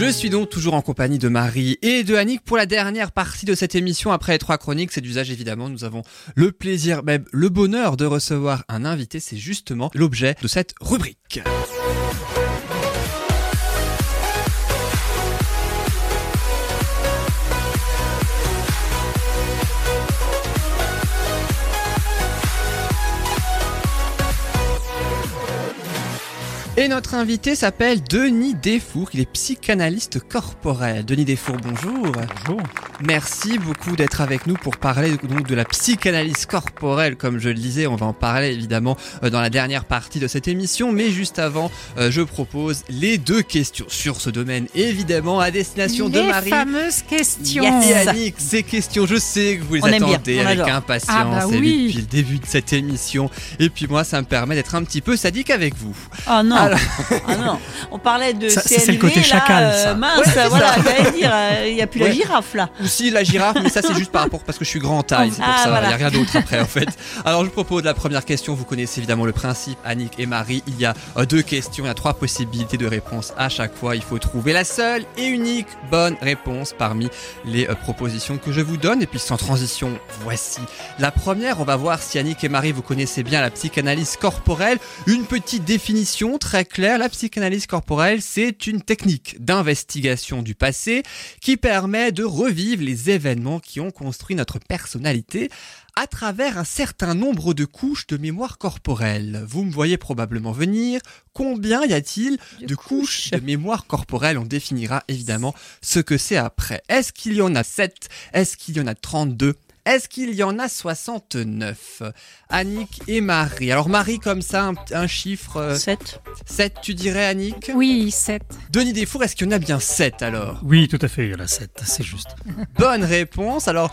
Je suis donc toujours en compagnie de Marie et de Annick pour la dernière partie de cette émission. Après les trois chroniques, c'est d'usage évidemment. Nous avons le plaisir, même le bonheur de recevoir un invité. C'est justement l'objet de cette rubrique. Et notre invité s'appelle Denis Desfour, il est psychanalyste corporel. Denis Desfour, bonjour. Bonjour. Merci beaucoup d'être avec nous pour parler donc de la psychanalyse corporelle. Comme je le disais, on va en parler évidemment euh, dans la dernière partie de cette émission. Mais juste avant, euh, je propose les deux questions sur ce domaine, évidemment à destination les de Marie. fameuses questions. Et Annick, ces questions, je sais que vous les On attendez avec adore. impatience Ah bah et oui. depuis le début de cette émission. Et puis moi, ça me permet d'être un petit peu sadique avec vous. Ah non, Alors- ah non. On parlait de Ça, c'est le côté là, chacal, euh, ça. mince, Ouais, voilà, j'allais dire, euh, il n'y a plus Ouais. la girafe là. Ou si la girafe, mais ça c'est juste par rapport parce que je suis grand en taille, c'est pour Ah, ça, il voilà. n'y a rien d'autre après en fait. Alors je propose la première question, vous connaissez évidemment le principe, Annick et Marie, il y a euh, deux questions, il y a trois possibilités de réponse à chaque fois, il faut trouver la seule et unique bonne réponse parmi les propositions que je vous donne. Et puis sans transition, voici la première, on va voir si Annick et Marie vous connaissez bien la psychanalyse corporelle. Une petite définition très claire, la psychanalyse corporelle c'est une technique d'investigation du passé qui permet de revivre les événements qui ont construit notre personnalité à travers un certain nombre de couches de mémoire corporelle. Vous me voyez probablement venir. Combien y a-t-il de couches de mémoire corporelle? On définira évidemment ce que c'est après. Est-ce qu'il y en a 7 Est-ce qu'il y en a 32 est-ce qu'il y en a 69 Annick et Marie? Alors Marie comme ça, un, un chiffre euh, 7. 7 tu dirais Annick? Oui, 7. Denis Desfours, est-ce qu'il y en a bien 7 alors? Oui, tout à fait, il y en a 7, c'est juste. Bonne réponse. Alors,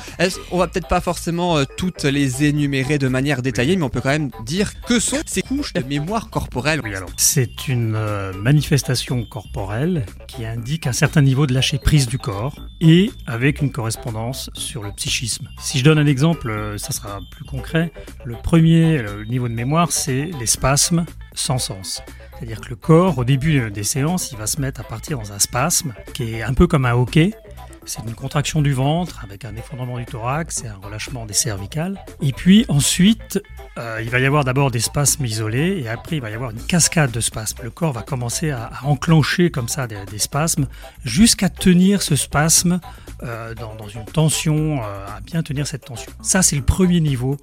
on va peut-être pas forcément euh, toutes les énumérer de manière détaillée, mais on peut quand même dire que sont ces couches de mémoire corporelle. Oui, alors, c'est une euh, manifestation corporelle qui indique un certain niveau de lâcher prise du corps et avec une correspondance sur le psychisme. Si je donne un exemple, euh, ça sera plus concret. Le premier le niveau de mémoire, c'est les spasmes sans sens. C'est-à-dire que le corps, au début euh, des séances, il va se mettre à partir dans un spasme qui est un peu comme un hockey. C'est une contraction du ventre avec un effondrement du thorax et un relâchement des cervicales. Et puis ensuite, euh, il va y avoir d'abord des spasmes isolés et après il va y avoir une cascade de spasmes. Le corps va commencer à, enclencher comme ça des, spasmes jusqu'à tenir ce spasme euh, dans, une tension, euh, à bien tenir cette tension. Ça c'est le premier niveau,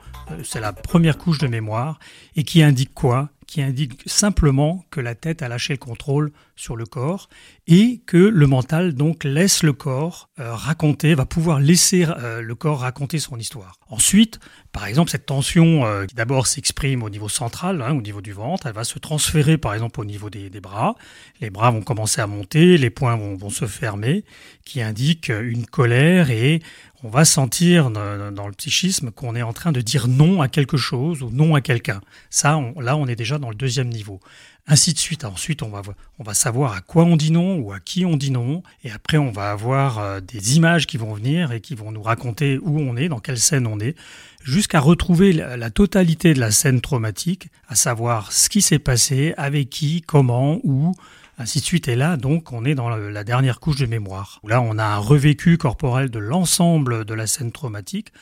c'est la première couche de mémoire et qui indique quoi? Qui indique simplement que la tête a lâché le contrôle sur le corps et que le mental donc laisse le corps euh, raconter, va pouvoir laisser euh, le corps raconter son histoire. Ensuite, par exemple, cette tension euh, qui d'abord s'exprime au niveau central, hein, au niveau du ventre, elle va se transférer par exemple au niveau des, bras. Les bras vont commencer à monter, les poings vont, vont se fermer, qui indique une colère et on va sentir dans le psychisme qu'on est en train de dire non à quelque chose ou non à quelqu'un. Ça, là, on est déjà dans le deuxième niveau ainsi de suite. Ensuite, on va, on va savoir à quoi on dit non ou à qui on dit non. Et après, on va avoir euh, des images qui vont venir et qui vont nous raconter où on est, dans quelle scène on est, jusqu'à retrouver la, la totalité de la scène traumatique, à savoir ce qui s'est passé, avec qui, comment, où, ainsi de suite. Et là, donc, on est dans la, dernière couche de mémoire. Là, on a un revécu corporel de l'ensemble de la scène traumatique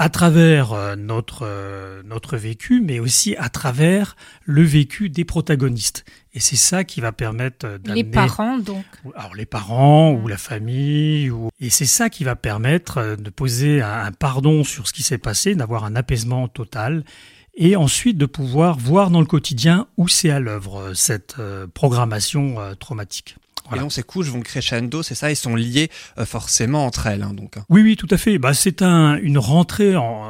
à travers euh, notre, euh, notre vécu, mais aussi à travers le vécu des protagonistes. Et c'est ça qui va permettre euh, Les d'amener parents, donc. alors les parents ou la famille ou et c'est ça qui va permettre de poser un, un pardon sur ce qui s'est passé, d'avoir un apaisement total et ensuite de pouvoir voir dans le quotidien où c'est à l'œuvre euh, cette euh, programmation euh, traumatique. Voilà. Et donc ces couches vont crescendo, c'est ça, ils sont liés forcément entre elles. hein, donc. Oui, oui, tout à fait. Bah, c'est un, une rentrée en,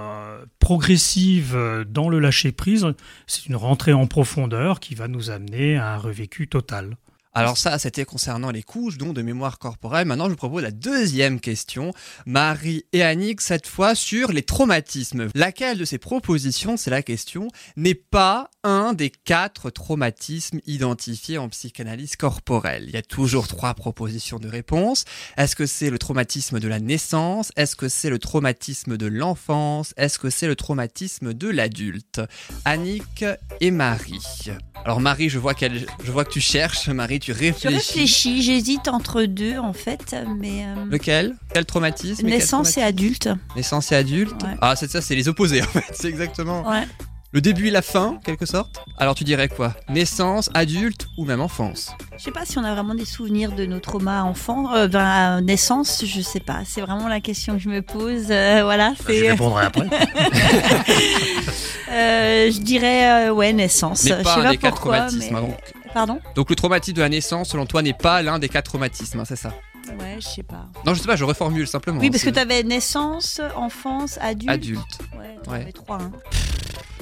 progressive dans le lâcher-prise. C'est une rentrée en profondeur qui va nous amener à un revécu total. Alors ça, c'était concernant les couches donc de mémoire corporelle. Maintenant, je vous propose la deuxième question, Marie et Annick, cette fois sur les traumatismes. Laquelle de ces propositions, c'est la question, n'est pas un des quatre traumatismes identifiés en psychanalyse corporelle? Il y a toujours trois propositions de réponse. Est-ce que c'est le traumatisme de la naissance? Est-ce que c'est le traumatisme de l'enfance? Est-ce que c'est le traumatisme de l'adulte? Annick et Marie. Alors Marie, je vois, je vois que tu cherches, Marie. Marie, tu Je réfléchis. j'hésite entre deux en fait, mais euh, Lequel? Quel traumatisme naissance et adulte. Naissance et adulte? Ouais. Ah, c'est ça, c'est les opposés en fait. C'est exactement Ouais. le début et la fin, en quelque sorte. Alors tu dirais quoi? Naissance, adulte ou même enfance? Je sais pas si on a vraiment des souvenirs de nos traumas enfants, euh, ben, naissance, je sais pas. C'est vraiment la question que je me pose. euh, voilà, Je c'est. répondrai après. euh, je dirais euh, ouais naissance. Mais je pas sais un pas des quatre pourquoi, traumatismes. mais- hein, donc. Pardon donc le traumatisme de la naissance, selon toi, n'est pas l'un des quatre traumatismes, hein, c'est ça Ouais, je sais pas. Non, je sais pas, je reformule simplement. Oui, parce que C'est- tu avais naissance, enfance, adulte. Adulte. Ouais, t'en Ouais. avais trois. hein.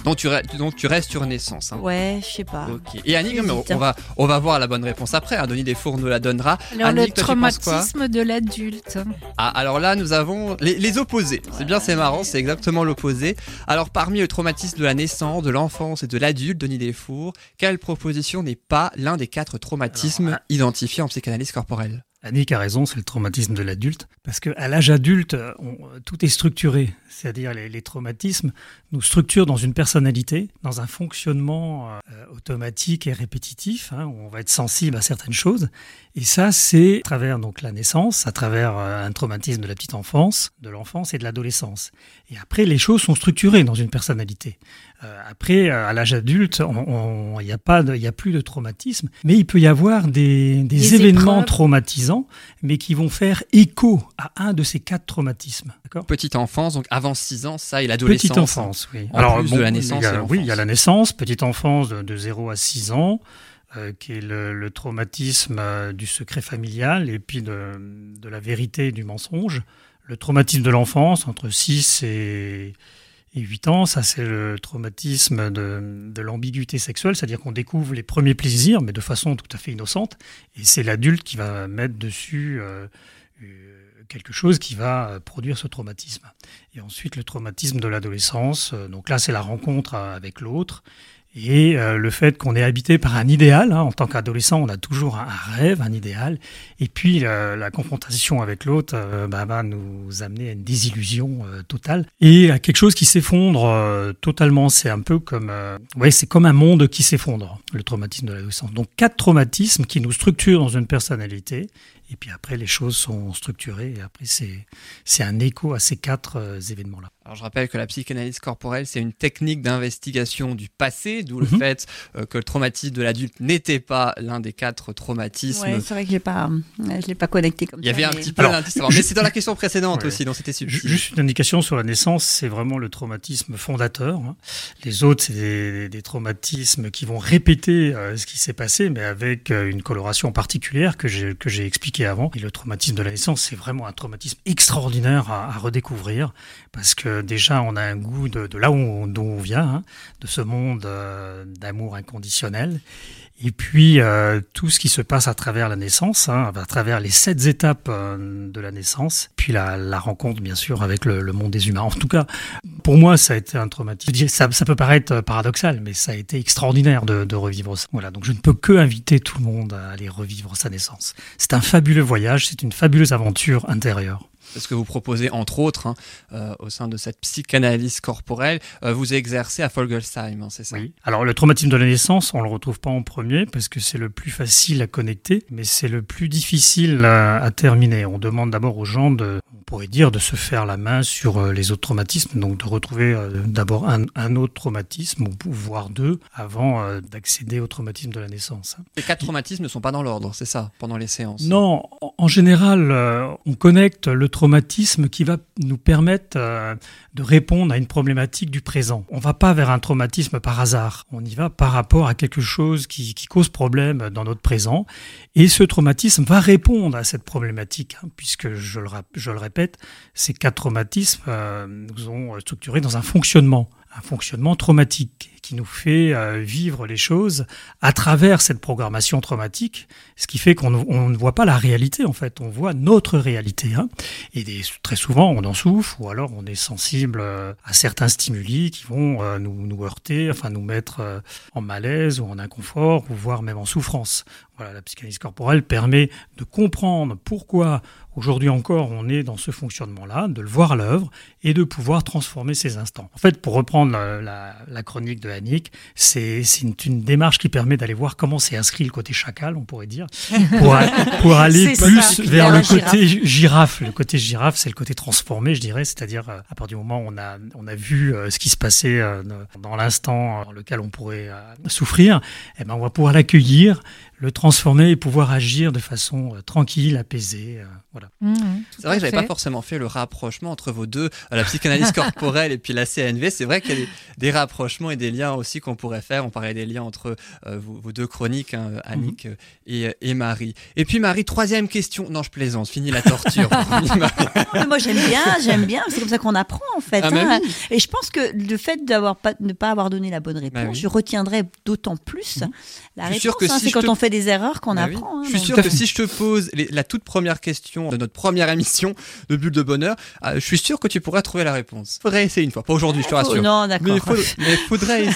Donc tu, donc tu restes sur naissance. hein. Ouais, je sais pas. Ok. Et Annick, mais on, va, on va voir la bonne réponse après. Hein. Denis Desfours nous la donnera. Alors, Annick, le toi, traumatisme de l'adulte. Ah, alors là, nous avons les, les opposés. C'est bien, c'est marrant, c'est exactement l'opposé. Alors, parmi le traumatisme de la naissance, de l'enfance et de l'adulte, Denis Desfours, quelle proposition n'est pas l'un des quatre traumatismes Alors, identifiés en psychanalyse corporelle? Annick a raison, c'est le traumatisme de l'adulte. Parce qu'à l'âge adulte, tout est structuré. C'est-à-dire les, les traumatismes nous structurent dans une personnalité, dans un fonctionnement euh, automatique et répétitif. hein, où on va être sensible à certaines choses. Et ça, c'est à travers donc la naissance, à travers euh, un traumatisme de la petite enfance, de l'enfance et de l'adolescence. Et après, les choses sont structurées dans une personnalité. Euh, après, euh, à l'âge adulte, il n'y a pas, de- il y a plus de traumatisme, mais il peut y avoir des, des Des événements épreuves. traumatisants, mais qui vont faire écho à un de ces quatre traumatismes. D'accord? Petite enfance, donc avant 6 ans, ça, et l'adolescence. Petite enfance, oui. En plus de la naissance il y a- et oui, il y a la naissance, petite enfance de, de 0 à 6 ans, euh, qui est le, le traumatisme euh, du secret familial et puis de, de la vérité et du mensonge. Le traumatisme de l'enfance, entre 6 et, et 8 ans, ça c'est le traumatisme de, de l'ambiguïté sexuelle, c'est-à-dire qu'on découvre les premiers plaisirs, mais de façon tout à fait innocente, et c'est l'adulte qui va mettre dessus euh, euh, quelque chose qui va euh, produire ce traumatisme. Et ensuite, le traumatisme de l'adolescence. Donc là, c'est la rencontre avec l'autre. Et euh, le fait qu'on est habité par un idéal. hein. en tant qu'adolescent, on a toujours un, rêve, un idéal. Et puis, euh, la confrontation avec l'autre euh, bah, va nous amener à une désillusion euh, totale. Et à quelque chose qui s'effondre euh, totalement. C'est un peu comme... euh, ouais, c'est comme un monde qui s'effondre, le traumatisme de l'adolescence. Donc, quatre traumatismes qui nous structurent dans une personnalité. Et puis après, les choses sont structurées. Et après, c'est c'est un écho à ces quatre euh, événements-là. Alors je rappelle que la psychanalyse corporelle, c'est une technique d'investigation du passé, d'où le Mhm. fait euh, que le traumatisme de l'adulte n'était pas l'un des quatre traumatismes. C'est vrai que j'ai pas, ouais, je l'ai pas connecté comme Il y ça. avait un petit peu Alors, l'indice avant, mais je- c'est dans la question précédente Ouais. aussi, donc c'était. Juste une indication sur la naissance, c'est vraiment le traumatisme fondateur. hein. Les autres, c'est des, des traumatismes qui vont répéter euh, ce qui s'est passé, mais avec euh, une coloration particulière que j'ai que j'ai avant. Et le traumatisme de la naissance, c'est vraiment un traumatisme extraordinaire à, redécouvrir, parce que déjà, on a un goût de, là où on, d'où vient, hein, de ce monde euh, d'amour inconditionnel. Et puis euh, tout ce qui se passe à travers la naissance, hein, à travers les sept étapes euh, de la naissance, puis la, la rencontre bien sûr avec le, le monde des humains. En tout cas, pour moi, ça a été un traumatisme. Ça, ça peut paraître euh, paradoxal, mais ça a été extraordinaire de, de revivre ça. Voilà, donc je ne peux que inviter tout le monde à aller revivre sa naissance. C'est un fabuleux voyage, c'est une fabuleuse aventure intérieure. C'est ce que vous proposez, entre autres, hein, euh, au sein de cette psychanalyse corporelle. Euh, vous exercez à Folgelsheim, hein, c'est ça Oui. Alors le traumatisme de la naissance, on le retrouve pas en premier parce que c'est le plus facile à connecter, mais c'est le plus difficile à, à terminer. On demande d'abord aux gens de, on pourrait dire, de se faire la main sur euh, les autres traumatismes, donc de retrouver d'abord un, un autre traumatisme voire deux avant d'accéder au traumatisme de la naissance. Les quatre traumatismes ne sont pas dans l'ordre, c'est ça, pendant les séances? Non, en- en général, on connecte le traumatisme qui va nous permettre euh, de répondre à une problématique du présent. On va pas vers un traumatisme par hasard. On y va par rapport à quelque chose qui, cause problème dans notre présent. Et ce traumatisme va répondre à cette problématique, hein, puisque, je le, rap- je le répète, ces quatre traumatismes euh, nous ont structurés dans un fonctionnement, un fonctionnement traumatique qui nous fait euh, vivre les choses à travers cette programmation traumatique, ce qui fait qu'on ne- voit pas la réalité en fait, on voit notre réalité. hein. Et très souvent on en souffre ou alors on est sensible euh, à certains stimuli qui vont euh, nous, heurter, enfin nous mettre en malaise ou en inconfort ou voire même en souffrance. Voilà, la psychanalyse corporelle permet de comprendre pourquoi aujourd'hui encore on est dans ce fonctionnement-là, de le voir à l'œuvre et de pouvoir transformer ces instants. En fait, pour reprendre la- la chronique de Annick, c'est une, une démarche qui permet d'aller voir comment c'est inscrit le côté chacal, on pourrait dire, pour, a- pour aller plus ça. vers le côté girafe. Le côté girafe, c'est le côté transformé, je dirais, c'est-à-dire euh, à partir du moment où on a, on a vu euh, ce qui se passait euh, dans l'instant dans lequel on pourrait euh, souffrir, eh ben, on va pouvoir l'accueillir, le transformer et pouvoir agir de façon euh, tranquille, apaisée. euh, voilà. Mhm, C'est vrai que j'avais pas forcément fait le rapprochement entre vos deux, la psychanalyse corporelle et puis la CNV. C'est vrai qu'il y a des, des rapprochements et des liens aussi qu'on pourrait faire. On parlait des liens entre euh, vos, vos deux chroniques, hein, Annick euh, et, et Marie. Et puis Marie, troisième question. Non, je plaisante. Fini la torture. Mais moi j'aime bien, j'aime bien, c'est comme ça qu'on apprend en fait. Ah, mais hein. oui. Et je pense que le fait d'avoir pas, ne pas avoir donné la bonne réponse, Bah oui. je retiendrai d'autant plus la Je suis réponse. hein. si c'est quand te- on fait des erreurs qu'on Bah apprend. hein, Je suis sûr que si je te pose les- la toute première question de notre première émission de Bulle de Bonheur, euh, je suis sûr que tu pourrais trouver la réponse. Faudrait essayer une fois. Pas aujourd'hui, je te rassure. non, Mais d'accord. il faut- mais faudrait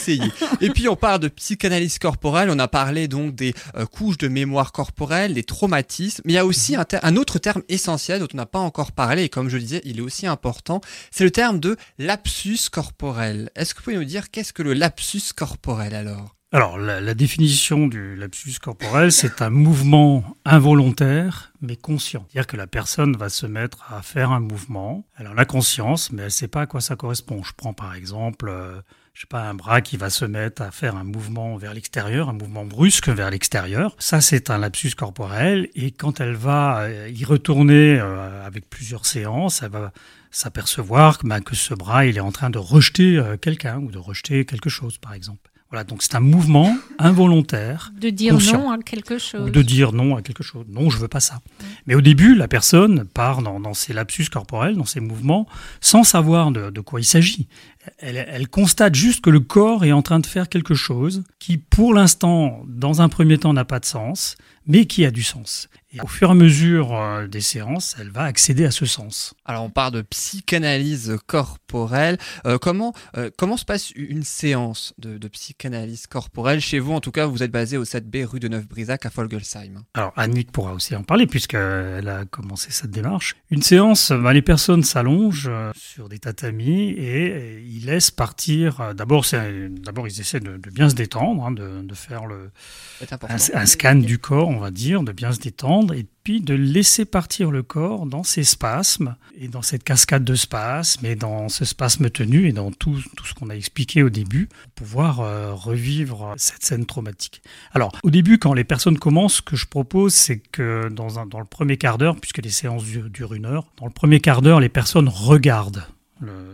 Et puis on parle de psychanalyse corporelle, on a parlé donc des euh, couches de mémoire corporelle, des traumatismes, mais il y a aussi un, un autre terme essentiel dont on n'a pas encore parlé, et comme je le disais, il est aussi important, c'est le terme de lapsus corporel. Est-ce que vous pouvez nous dire qu'est-ce que le lapsus corporel alors? Alors, la, la définition du lapsus corporel, c'est un mouvement involontaire, mais conscient. C'est-à-dire que la personne va se mettre à faire un mouvement. Elle en a conscience, mais elle ne sait pas à quoi ça correspond. Je prends par exemple, euh, je sais pas, un bras qui va se mettre à faire un mouvement vers l'extérieur, un mouvement brusque vers l'extérieur. Ça, c'est un lapsus corporel. Et quand elle va euh, y retourner euh, avec plusieurs séances, elle va s'apercevoir que, ben, que ce bras, il est en train de rejeter euh, quelqu'un ou de rejeter quelque chose, par exemple. Voilà, donc c'est un mouvement involontaire De dire Conscient. non à quelque chose. ou de dire non à quelque chose. Non, je veux pas ça. Mais au début, la personne part dans, dans ses lapsus corporels, dans ses mouvements, sans savoir de, de quoi il s'agit. Elle, elle constate juste que le corps est en train de faire quelque chose qui, pour l'instant, dans un premier temps, n'a pas de sens, mais qui a du sens. Et au fur et à mesure euh, des séances, elle va accéder à ce sens. Alors on parle de psychanalyse corporelle. Euh, comment, euh, comment se passe une séance de, de psychanalyse corporelle chez vous? En tout cas, vous êtes basé au 7B rue de Neuf-Brisac à Folgelsheim. Alors Annick pourra aussi en parler puisqu'elle a commencé cette démarche. Une séance, bah, les personnes s'allongent sur des tatamis et ils laissent partir. D'abord, c'est- d'abord ils essaient de, de bien se détendre, hein, de, de faire le, un scan du corps, on va dire, de bien se détendre et puis de laisser partir le corps dans ses spasmes et dans cette cascade de spasmes et dans ce spasme tenu et dans tout, tout ce qu'on a expliqué au début pour pouvoir euh, revivre cette scène traumatique. Alors, au début, quand les personnes commencent, ce que je propose, c'est que dans, un, dans le premier quart d'heure, puisque les séances durent, durent une heure, dans le premier quart d'heure, les personnes regardent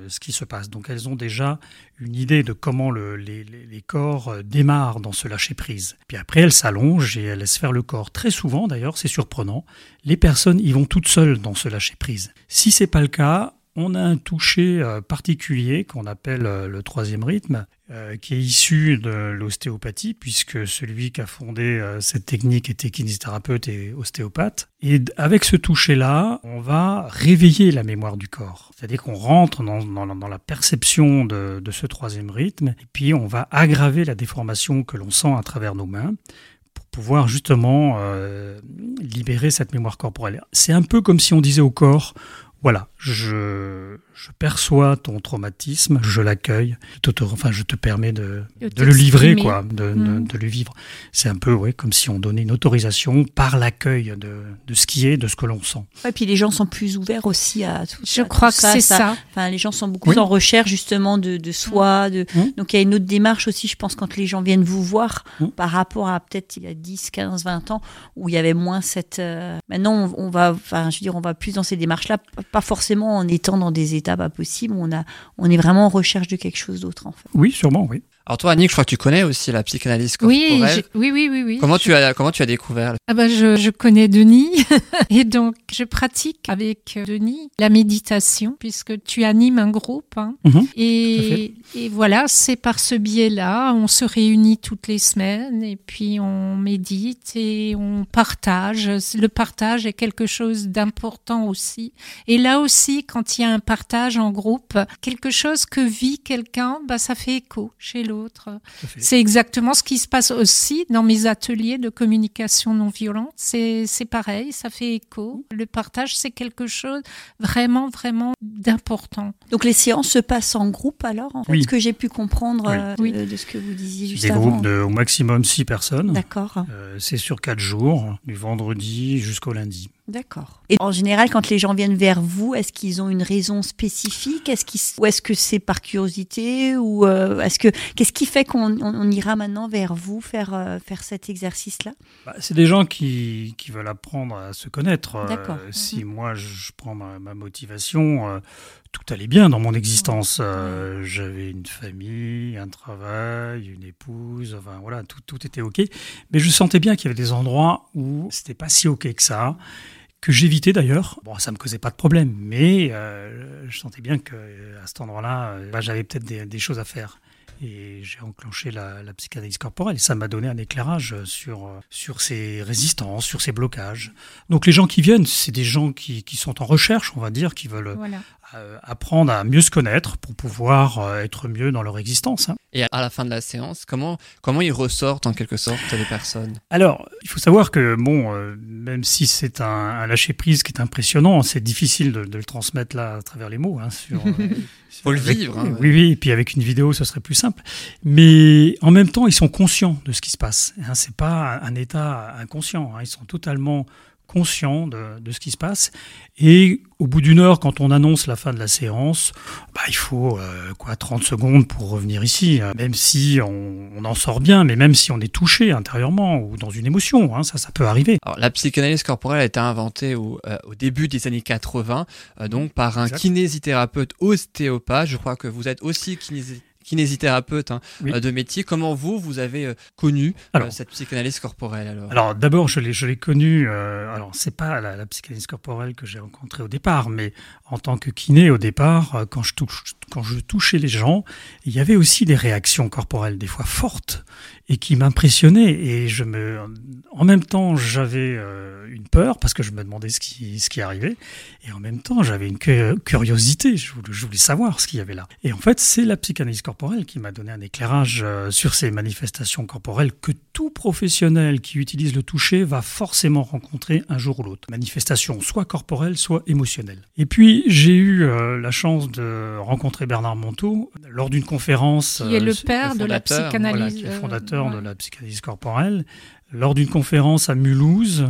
ce qui se passe. Donc elles ont déjà une idée de comment le- les, les- les corps euh, démarrent dans ce lâcher-prise. Puis après, elles s'allongent et elles laissent faire le corps. Très souvent, d'ailleurs, c'est surprenant, les personnes y vont toutes seules dans ce lâcher-prise. Si c'est pas le cas, on a un toucher euh, particulier qu'on appelle euh, le troisième rythme, euh, qui est issu de l'ostéopathie, puisque celui qui a fondé cette technique était kinésithérapeute et ostéopathe. Et avec ce toucher-là, on va réveiller la mémoire du corps. C'est-à-dire qu'on rentre dans, dans dans la perception de, de ce troisième rythme, et puis on va aggraver la déformation que l'on sent à travers nos mains pour pouvoir justement euh, libérer cette mémoire corporelle. C'est un peu comme si on disait au corps, voilà, je, je perçois ton traumatisme, je l'accueille, je te, enfin, je te permets de, De de le livrer, quoi, de, de- Mm. de le vivre. C'est un peu ouais, comme si on donnait une autorisation par l'accueil de, de ce qui est, de ce que l'on sent. Et puis les gens sont plus ouverts aussi à tout Je à crois tout que c'est ça. Enfin, les gens sont beaucoup Oui. en recherche justement de, de soi. De... Mm. Donc il y a une autre démarche aussi, je pense, quand les gens viennent vous voir Mm. par rapport à peut-être il y a 10, 15, 20 ans où il y avait moins cette. euh, Maintenant, on, on va, enfin, je veux dire, on va plus dans ces démarches-là, pas forcément en étant dans des états pas possibles. On a, on est vraiment en recherche de quelque chose d'autre en fait. Oui, sûrement, oui. Alors toi, Annick, je crois que tu connais aussi la psychanalyse Oui, corporelle. oui, oui, oui, oui. Comment Je- tu as comment tu as découvert Ah ben je, je connais Denis et donc je pratique avec Denis la méditation puisque tu animes un groupe hein. Mhm, et, et voilà c'est par ce biais-là on se réunit toutes les semaines et puis on médite et on partage le partage est quelque chose d'important aussi et là aussi quand il y a un partage en groupe quelque chose que vit quelqu'un bah ça fait écho chez l'autre l'autre. C'est exactement ce qui se passe aussi dans mes ateliers de communication non violente. C'est pareil, ça fait écho. Le partage, c'est quelque chose vraiment, vraiment d'important. Donc les séances se passent en groupe alors, en fait, ce que j'ai pu comprendre euh, de, ce que vous disiez juste Des groupes de au maximum six personnes. D'accord. Euh, c'est sur quatre jours, du vendredi jusqu'au lundi. D'accord. Et en général, quand les gens viennent vers vous, est-ce qu'ils ont une raison spécifique? Est-ce qu'ils, Ou est-ce que c'est par curiosité Ou euh, est-ce que qu'est-ce qui fait qu'on ira maintenant vers vous faire, euh, faire cet exercice-là? Bah, C'est des gens qui, qui, veulent apprendre à se connaître. Euh, D'accord. si mhm. moi, je prends ma, motivation, tout allait bien dans mon existence. J'avais une famille, un travail, une épouse, enfin voilà, tout, tout était OK. Mais je sentais bien qu'il y avait des endroits où c'était pas si OK que ça que j'évitais d'ailleurs. Bon, ça me causait pas de problème, mais euh, je sentais bien que à cet endroit-là, euh, bah, j'avais peut-être des, choses à faire. Et j'ai enclenché la, psychanalyse corporelle. Et ça m'a donné un éclairage sur, sur ces résistances, sur ces blocages. Donc les gens qui viennent, c'est des gens qui, qui, sont en recherche, on va dire, qui veulent euh, apprendre à mieux se connaître pour pouvoir euh, être mieux dans leur existence. Hein. Et à la fin de la séance, comment, comment ils ressortent en quelque sorte les personnes? Alors, il faut savoir que, bon, euh, même si c'est un, lâcher-prise qui est impressionnant, c'est difficile de, le transmettre là à travers les mots. Hein, sur, faut le vivre. Hein, oui, oui, et puis avec une vidéo, ce serait plus simple. Mais en même temps, ils sont conscients de ce qui se passe. Hein, c'est pas un état inconscient. Hein, ils sont totalement conscient de, de, ce qui se passe. Et au bout d'une heure, quand on annonce la fin de la séance, bah, il faut euh, quoi 30 secondes pour revenir ici, hein. même si on, on, en sort bien, mais même si on est touché intérieurement ou dans une émotion, hein, ça, ça peut arriver. Alors, la psychanalyse corporelle a été inventée au, euh, au début des années 80, euh, donc par un kinésithérapeute ostéopathe. Je crois que vous êtes aussi kinésithérapeute kinésithérapeute hein, euh, de métier. Comment vous, vous avez euh, connu euh, cette psychanalyse corporelle alors? Alors d'abord, je l'ai, connue, alors c'est pas la, psychanalyse corporelle que j'ai rencontrée au départ, mais en tant que kiné au départ, quand je, touche, quand je touchais les gens, il y avait aussi des réactions corporelles, des fois fortes, et qui m'impressionnaient. Et je me, en même temps, j'avais une peur parce que je me demandais ce qui, ce qui arrivait, et en même temps, j'avais une curiosité. Je voulais, je voulais savoir ce qu'il y avait là. Et en fait, c'est la psychanalyse corporelle qui m'a donné un éclairage euh, sur ces manifestations corporelles que tout professionnel qui utilise le toucher va forcément rencontrer un jour ou l'autre. Manifestation soit corporelle, soit émotionnelle. Et puis j'ai eu euh, la chance de rencontrer Bernard Monteau lors d'une conférence. Qui est le euh, père de la psychanalyse. qui est fondateur de la psychanalyse corporelle. Lors d'une conférence à Mulhouse,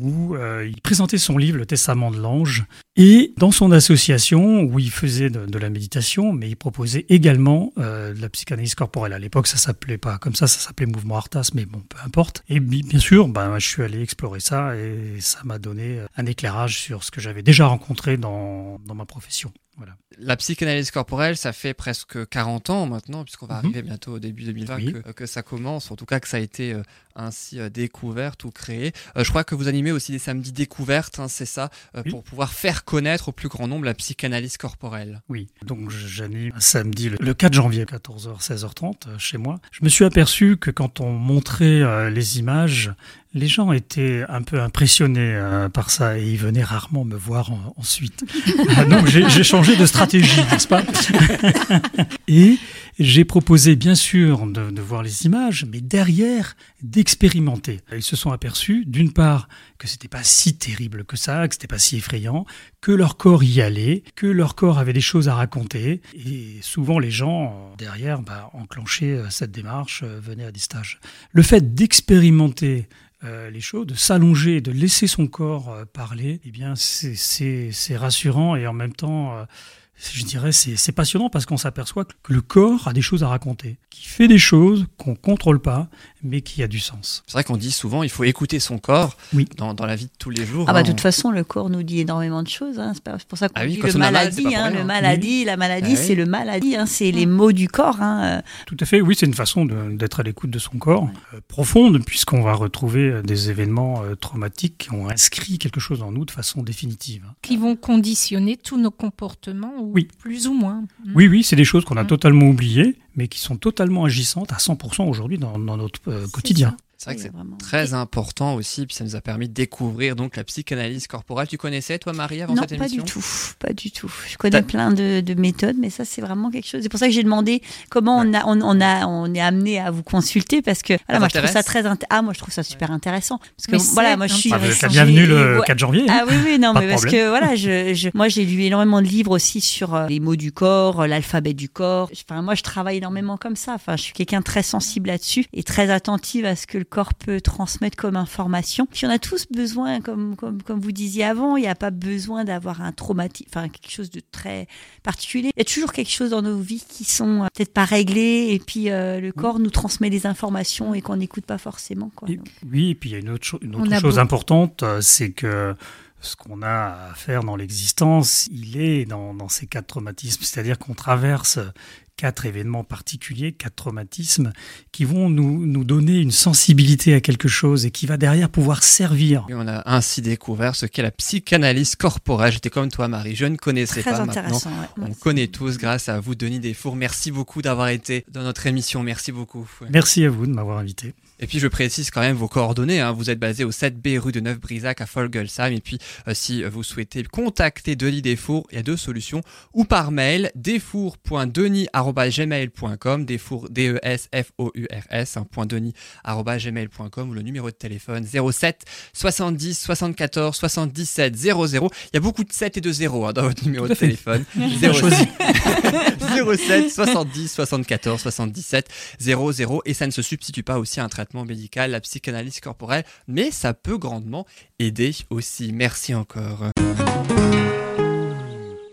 où euh, il présentait son livre Le Testament de l'ange et dans son association où il faisait de, la méditation, mais il proposait également euh, de la psychanalyse corporelle. À l'époque, ça s'appelait pas comme ça, ça s'appelait Mouvement Artas, mais bon, peu importe. Et bien sûr, ben, je suis allé explorer ça et ça m'a donné un éclairage sur ce que j'avais déjà rencontré dans, dans ma profession. Voilà. La psychanalyse corporelle, ça fait presque 40 ans maintenant, puisqu'on va mhm. arriver bientôt au début 2020 que, ça commence, en tout cas que ça a été euh, ainsi euh, découvert ou créé. Euh, je crois que vous animez aussi des samedis découvertes, hein, c'est ça, pour pouvoir faire connaître au plus grand nombre la psychanalyse corporelle. Oui, donc j'anime un samedi le 4 janvier, 14h, 16h30 chez moi. Je me suis aperçu que quand on montrait les images, les gens étaient un peu impressionnés par ça et ils venaient rarement me voir ensuite. Ah, donc j'ai changé de stratégie n'est-ce pas? Et j'ai proposé, bien sûr, de, voir les images, mais derrière, d'expérimenter. Ils se sont aperçus, d'une part, que c'était pas si terrible que ça, que c'était pas si effrayant, que leur corps y allait, que leur corps avait des choses à raconter. Et souvent, les gens, derrière, bah, enclenchaient euh, cette démarche, euh, venaient à des stages. Le fait d'expérimenter euh, les choses, de s'allonger, de laisser son corps parler, eh bien, c'est rassurant et en même temps, je dirais, c'est passionnant parce qu'on s'aperçoit que le corps a des choses à raconter, qui fait des choses qu'on contrôle pas, mais qui a du sens. C'est vrai qu'on dit souvent, il faut écouter son corps oui. dans, dans, la vie de tous les jours. Ah bah hein. de toute façon, le corps nous dit énormément de choses. Hein. C'est pour ça qu'on ah dit le maladie, hein, le maladie, la maladie, ah c'est le maladie, hein. c'est les mots du corps. Hein. Tout à fait, oui, c'est une façon d'être à l'écoute de son corps, euh, profonde, puisqu'on va retrouver euh, des événements euh, traumatiques qui ont inscrit quelque chose en nous de façon définitive. Qui vont conditionner tous nos comportements oui. plus ou moins. Oui, oui, c'est des choses qu'on a hmm. totalement oubliées, mais qui sont totalement agissantes à 100% aujourd'hui dans, notre euh, quotidien. C'est vrai que c'est vraiment. très important aussi, puis ça nous a permis de découvrir donc la psychanalyse corporelle. Tu connaissais toi Marie avant non, cette pas émission? du tout, pas du tout. Je connais plein de, de méthodes, mais ça c'est vraiment quelque chose. C'est pour ça que j'ai demandé comment on a, on, on a, on est amené à vous consulter parce que voilà, moi je trouve ça très, int- ah moi je trouve ça super intéressant parce que Mais voilà, moi je suis. Ah, vous êtes bienvenue le ouais. 4 janvier. hein. Ah oui, oui, non, Pas mais parce problème. que voilà, je, je- moi j'ai lu énormément de livres aussi sur euh, les mots du corps, euh, l'alphabet du corps. Enfin, moi je travaille énormément comme ça. Enfin, je suis quelqu'un très sensible là-dessus et très attentive à ce que le corps peut transmettre comme information. Puis on a tous besoin, comme, comme, comme vous disiez avant, il n'y a pas besoin d'avoir un traumatisme, enfin quelque chose de très particulier. Il y a toujours quelque chose dans nos vies qui sont euh, peut-être pas réglées et puis euh, le corps nous transmet des informations et qu'on n'écoute pas forcément. Quoi. Et- oui, et puis il y a une autre, cho- une On autre a chose beau- importante, euh, c'est que ce qu'on a à faire dans l'existence, il est dans, dans ces quatre traumatismes. C'est-à-dire qu'on traverse quatre événements particuliers, quatre traumatismes, qui vont nous, nous donner une sensibilité à quelque chose et qui va derrière pouvoir servir. Et on a ainsi découvert ce qu'est la psychanalyse corporelle. J'étais comme toi Marie, je ne connaissais Très pas maintenant. intéressant. ouais. On connaît tous grâce à vous Denis Desfours. Merci beaucoup d'avoir été dans notre émission. Merci beaucoup. Merci à vous de m'avoir invité. Et puis je précise quand même vos coordonnées. hein. Vous êtes basé au 7B rue de Neuf-Brisac à Folgelsheim. Et puis euh, si vous souhaitez contacter Denis Desfours, il y a deux solutions. Ou par mail, desfours.denis.gmail.com, desfours, D-E-S-F-O-U-R-S, hein, point denis gmail.com ou le numéro de téléphone 07 70 74 77 00. Il y a beaucoup de 7 et de 0 hein, dans votre numéro de téléphone. 07 07 70 74 77 00 et ça ne se substitue pas aussi à un traitement médical, la psychanalyse corporelle, mais ça peut grandement aider aussi. Merci encore.